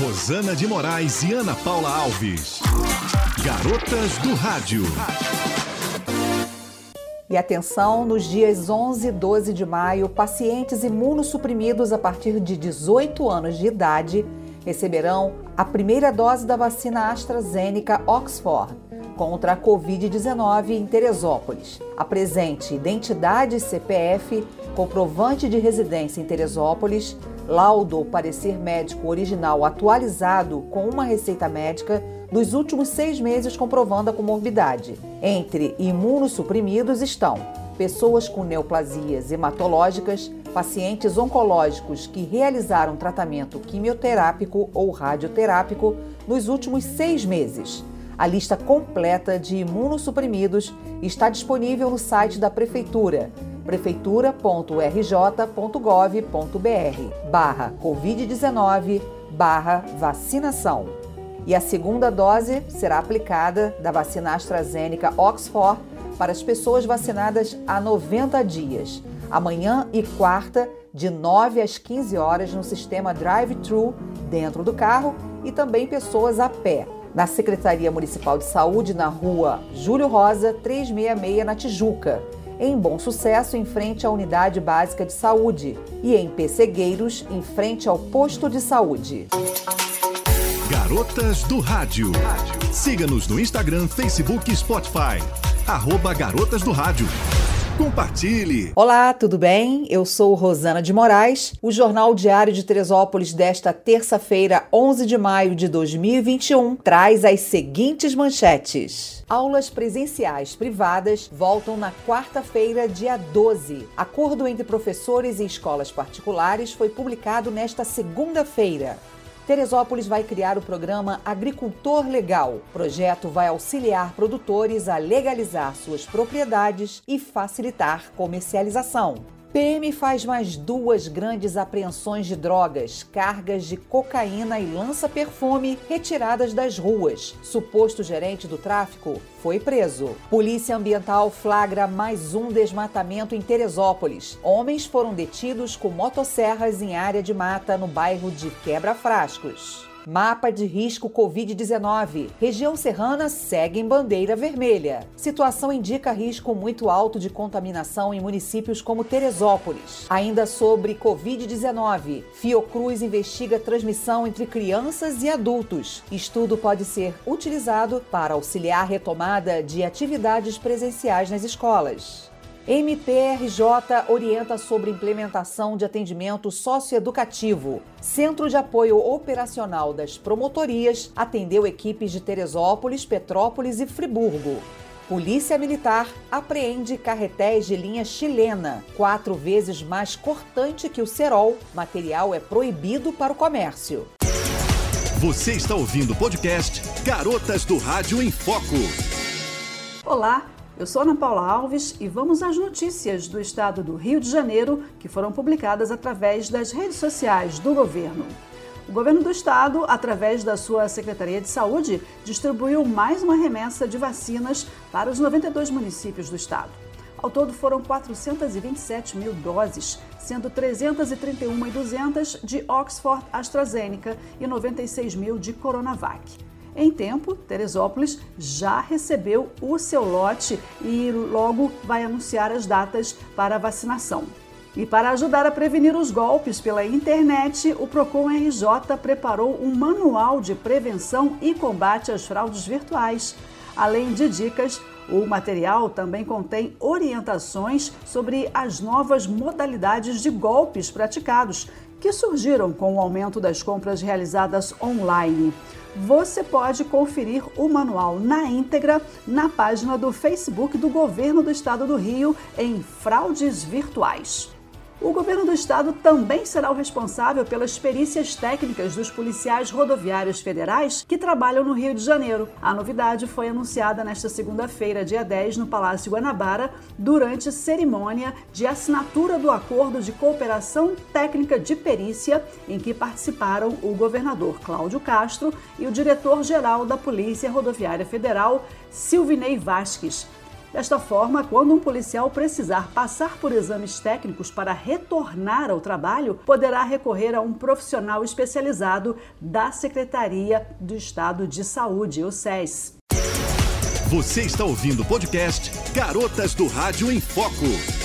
Rosana de Moraes e Ana Paula Alves. Garotas do Rádio. E atenção, nos dias 11 e 12 de maio, pacientes imunossuprimidos a partir de 18 anos de idade receberão a primeira dose da vacina AstraZeneca Oxford contra a Covid-19 em Teresópolis. Apresente identidade CPF, comprovante de residência em Teresópolis, laudo ou parecer médico original atualizado com uma receita médica dos últimos seis meses comprovando a comorbidade. Entre imunossuprimidos estão pessoas com neoplasias hematológicas, pacientes oncológicos que realizaram tratamento quimioterápico ou radioterápico nos últimos seis meses. A lista completa de imunossuprimidos está disponível no site da Prefeitura prefeitura.rj.gov.br barra Covid-19 barra vacinação. E a segunda dose será aplicada da vacina AstraZeneca Oxford para as pessoas vacinadas há 90 dias, amanhã e quarta, de 9 às 15 horas no sistema drive-thru dentro do carro e também pessoas a pé. Na Secretaria Municipal de Saúde, na rua Júlio Rosa, 366, na Tijuca em Bom Sucesso, em frente à Unidade Básica de Saúde, e em Pessegueiros, em frente ao Posto de Saúde. Garotas do Rádio. Siga-nos no Instagram, Facebook e Spotify. Arroba Garotas do Rádio. Compartilhe! Olá, tudo bem? Eu sou Rosana de Moraes. O Jornal Diário de Teresópolis desta terça-feira, 11 de maio de 2021, traz as seguintes manchetes. Aulas presenciais privadas voltam na quarta-feira, dia 12. Acordo entre professores e escolas particulares foi publicado nesta segunda-feira. Teresópolis vai criar o programa Agricultor Legal. O projeto vai auxiliar produtores a legalizar suas propriedades e facilitar comercialização. PM faz mais duas grandes apreensões de drogas, cargas de cocaína e lança-perfume retiradas das ruas. Suposto gerente do tráfico foi preso. Polícia Ambiental flagra mais um desmatamento em Teresópolis. Homens foram detidos com motosserras em área de mata no bairro de Quebra-Frascos. Mapa de risco Covid-19. Região serrana segue em bandeira vermelha. Situação indica risco muito alto de contaminação em municípios como Teresópolis. Ainda sobre Covid-19, Fiocruz investiga transmissão entre crianças e adultos. Estudo pode ser utilizado para auxiliar a retomada de atividades presenciais nas escolas. MPRJ orienta sobre implementação de atendimento socioeducativo. Centro de Apoio Operacional das Promotorias atendeu equipes de Teresópolis, Petrópolis e Friburgo. Polícia Militar apreende carretéis de linha chilena, quatro vezes mais cortante que o cerol. Material é proibido para o comércio. Você está ouvindo o podcast Garotas do Rádio em Foco. Olá, eu sou Ana Paula Alves e vamos às notícias do estado do Rio de Janeiro que foram publicadas através das redes sociais do governo. O governo do estado, através da sua Secretaria de Saúde, distribuiu mais uma remessa de vacinas para os 92 municípios do estado. Ao todo foram 427 mil doses, sendo 331.200 de Oxford AstraZeneca e 96 mil de Coronavac. Em tempo, Teresópolis já recebeu o seu lote e logo vai anunciar as datas para a vacinação. E para ajudar a prevenir os golpes pela internet, o Procon RJ preparou um manual de prevenção e combate às fraudes virtuais. Além de dicas, o material também contém orientações sobre as novas modalidades de golpes praticados, que surgiram com o aumento das compras realizadas online. Você pode conferir o manual na íntegra na página do Facebook do Governo do Estado do Rio em Fraudes Virtuais. O governo do estado também será o responsável pelas perícias técnicas dos policiais rodoviários federais que trabalham no Rio de Janeiro. A novidade foi anunciada nesta segunda-feira, dia 10, no Palácio Guanabara, durante cerimônia de assinatura do acordo de cooperação técnica de perícia, em que participaram o governador Cláudio Castro e o diretor-geral da Polícia Rodoviária Federal, Silvinei Vasques. Desta forma, quando um policial precisar passar por exames técnicos para retornar ao trabalho, poderá recorrer a um profissional especializado da Secretaria do Estado de Saúde, o SES. Você está ouvindo o podcast Garotas do Rádio em Foco.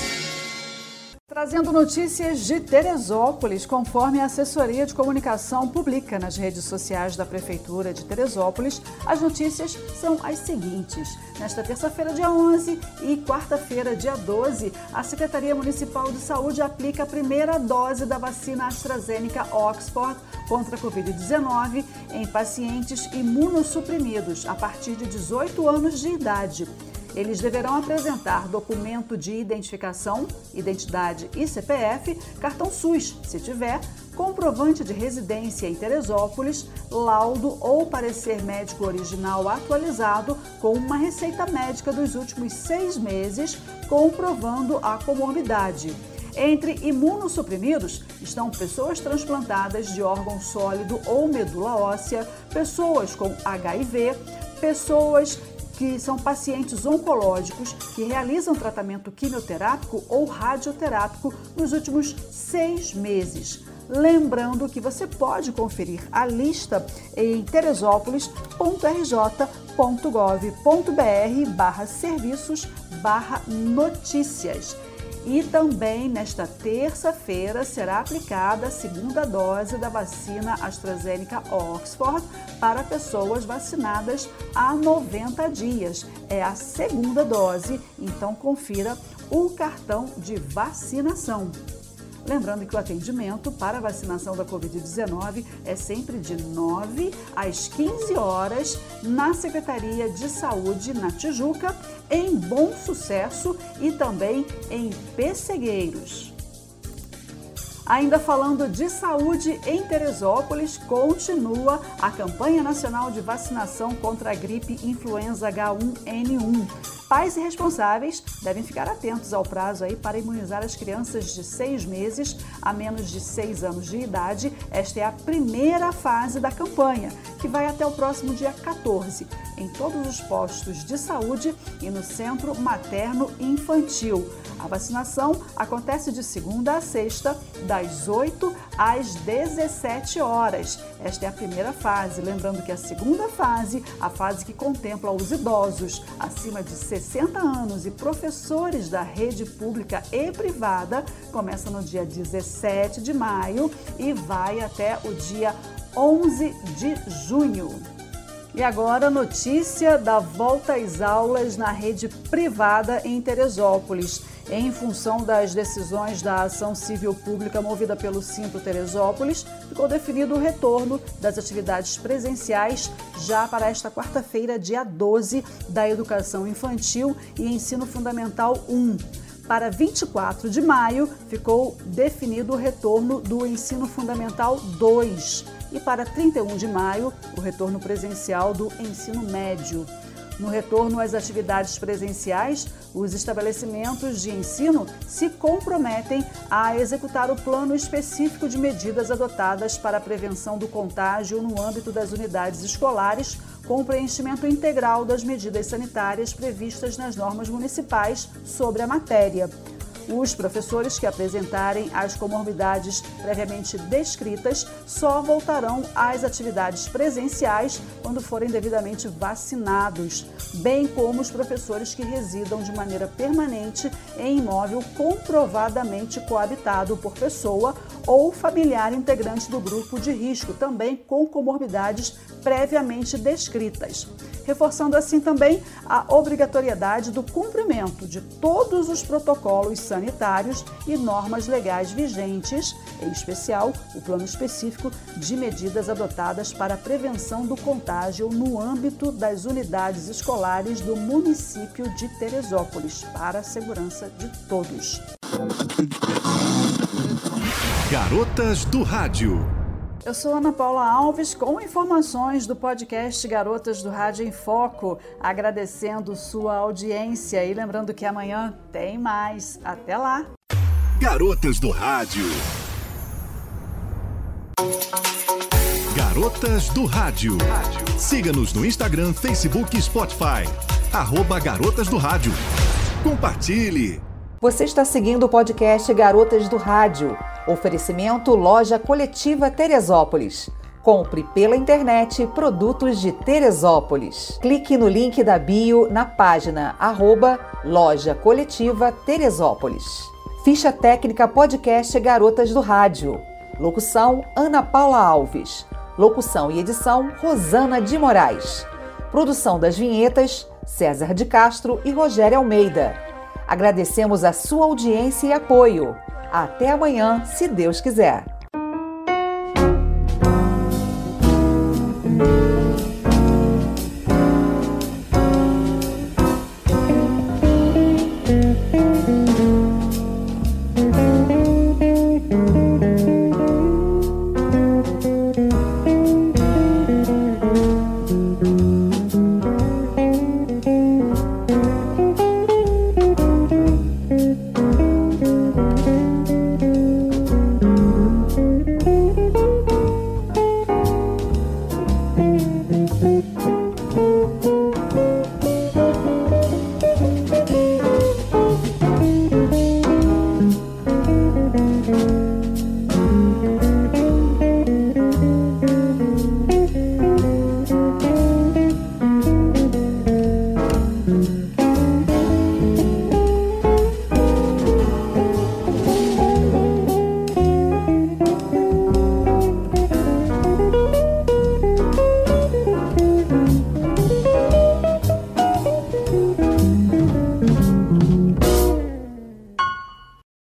Trazendo notícias de Teresópolis, conforme a assessoria de comunicação publica nas redes sociais da Prefeitura de Teresópolis, as notícias são as seguintes. Nesta terça-feira, dia 11 e quarta-feira, dia 12, a Secretaria Municipal de Saúde aplica a primeira dose da vacina AstraZeneca Oxford contra a Covid-19 em pacientes imunossuprimidos a partir de 18 anos de idade. Eles deverão apresentar documento de identificação, identidade e CPF, cartão SUS, se tiver, comprovante de residência em Teresópolis, laudo ou parecer médico original atualizado com uma receita médica dos últimos seis meses, comprovando a comorbidade. Entre imunossuprimidos estão pessoas transplantadas de órgão sólido ou medula óssea, pessoas com HIV, pessoas que são pacientes oncológicos que realizam tratamento quimioterápico ou radioterápico nos últimos seis meses. Lembrando que você pode conferir a lista em teresópolis.rj.gov.br barra serviços barra notícias. E também nesta terça-feira será aplicada a segunda dose da vacina AstraZeneca Oxford para pessoas vacinadas há 90 dias. É a segunda dose, então confira o cartão de vacinação. Lembrando que o atendimento para a vacinação da Covid-19 é sempre de 9 às 15 horas na Secretaria de Saúde na Tijuca, em Bom Sucesso e também em Pessegueiros. Ainda falando de saúde em Teresópolis, continua a campanha nacional de vacinação contra a gripe influenza H1N1. Pais e responsáveis devem ficar atentos ao prazo aí para imunizar as crianças de seis meses a menos de seis anos de idade. Esta é a primeira fase da campanha, que vai até o próximo dia 14, em todos os postos de saúde e no Centro Materno Infantil. A vacinação acontece de segunda a sexta, das 8 às 17 horas. Esta é a primeira fase. Lembrando que a segunda fase, a fase que contempla os idosos acima de 60 anos e professores da rede pública e privada, começa no dia 17 de maio e vai até o dia 11 de junho. E agora, notícia da volta às aulas na rede privada em Teresópolis. Em função das decisões da ação civil pública movida pelo Cinto Teresópolis, ficou definido o retorno das atividades presenciais já para esta quarta-feira, dia 12, da Educação Infantil e Ensino Fundamental 1. Para 24 de maio, ficou definido o retorno do Ensino Fundamental 2 e para 31 de maio, o retorno presencial do ensino médio. No retorno às atividades presenciais, os estabelecimentos de ensino se comprometem a executar o plano específico de medidas adotadas para a prevenção do contágio no âmbito das unidades escolares, com o preenchimento integral das medidas sanitárias previstas nas normas municipais sobre a matéria. Os professores que apresentarem as comorbidades previamente descritas só voltarão às atividades presenciais quando forem devidamente vacinados, bem como os professores que residam de maneira permanente em imóvel comprovadamente coabitado por pessoa ou familiar integrante do grupo de risco, também com comorbidades previamente descritas reforçando assim também a obrigatoriedade do cumprimento de todos os protocolos sanitários e normas legais vigentes, em especial o plano específico de medidas adotadas para a prevenção do contágio no âmbito das unidades escolares do município de Teresópolis, para a segurança de todos. Garotas do Rádio. Eu sou Ana Paula Alves com informações do podcast Garotas do Rádio em Foco, agradecendo sua audiência e lembrando que amanhã tem mais. Até lá! Garotas do Rádio. Garotas do Rádio. Siga-nos no Instagram, Facebook e Spotify. Arroba Garotas do Rádio. Compartilhe! Você está seguindo o podcast Garotas do Rádio. Oferecimento Loja Coletiva Teresópolis. Compre pela internet produtos de Teresópolis. Clique no link da bio na página arroba Loja Coletiva Teresópolis. Ficha técnica podcast Garotas do Rádio. Locução Ana Paula Alves. Locução e edição Rosana de Moraes. Produção das vinhetas César de Castro e Rogério Almeida. Agradecemos a sua audiência e apoio. Até amanhã, se Deus quiser.